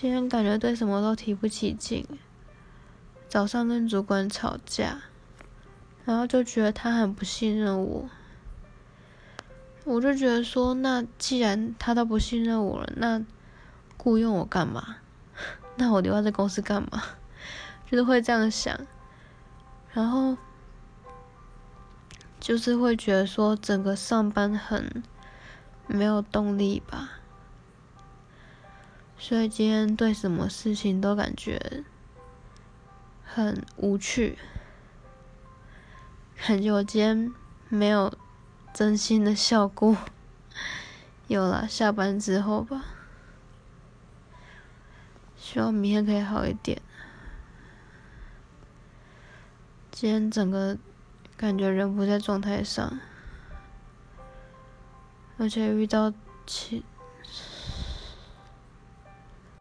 今天感觉对什么都提不起劲。早上跟主管吵架，然后就觉得他很不信任我。我就觉得说，那既然他都不信任我了，那雇佣我干嘛？那我留在这公司干嘛？就是会这样想，然后就是会觉得说，整个上班很没有动力吧。所以今天对什么事情都感觉很无趣，感觉我今天没有真心的笑过。有了，下班之后吧，希望明天可以好一点。今天整个感觉人不在状态上，而且遇到其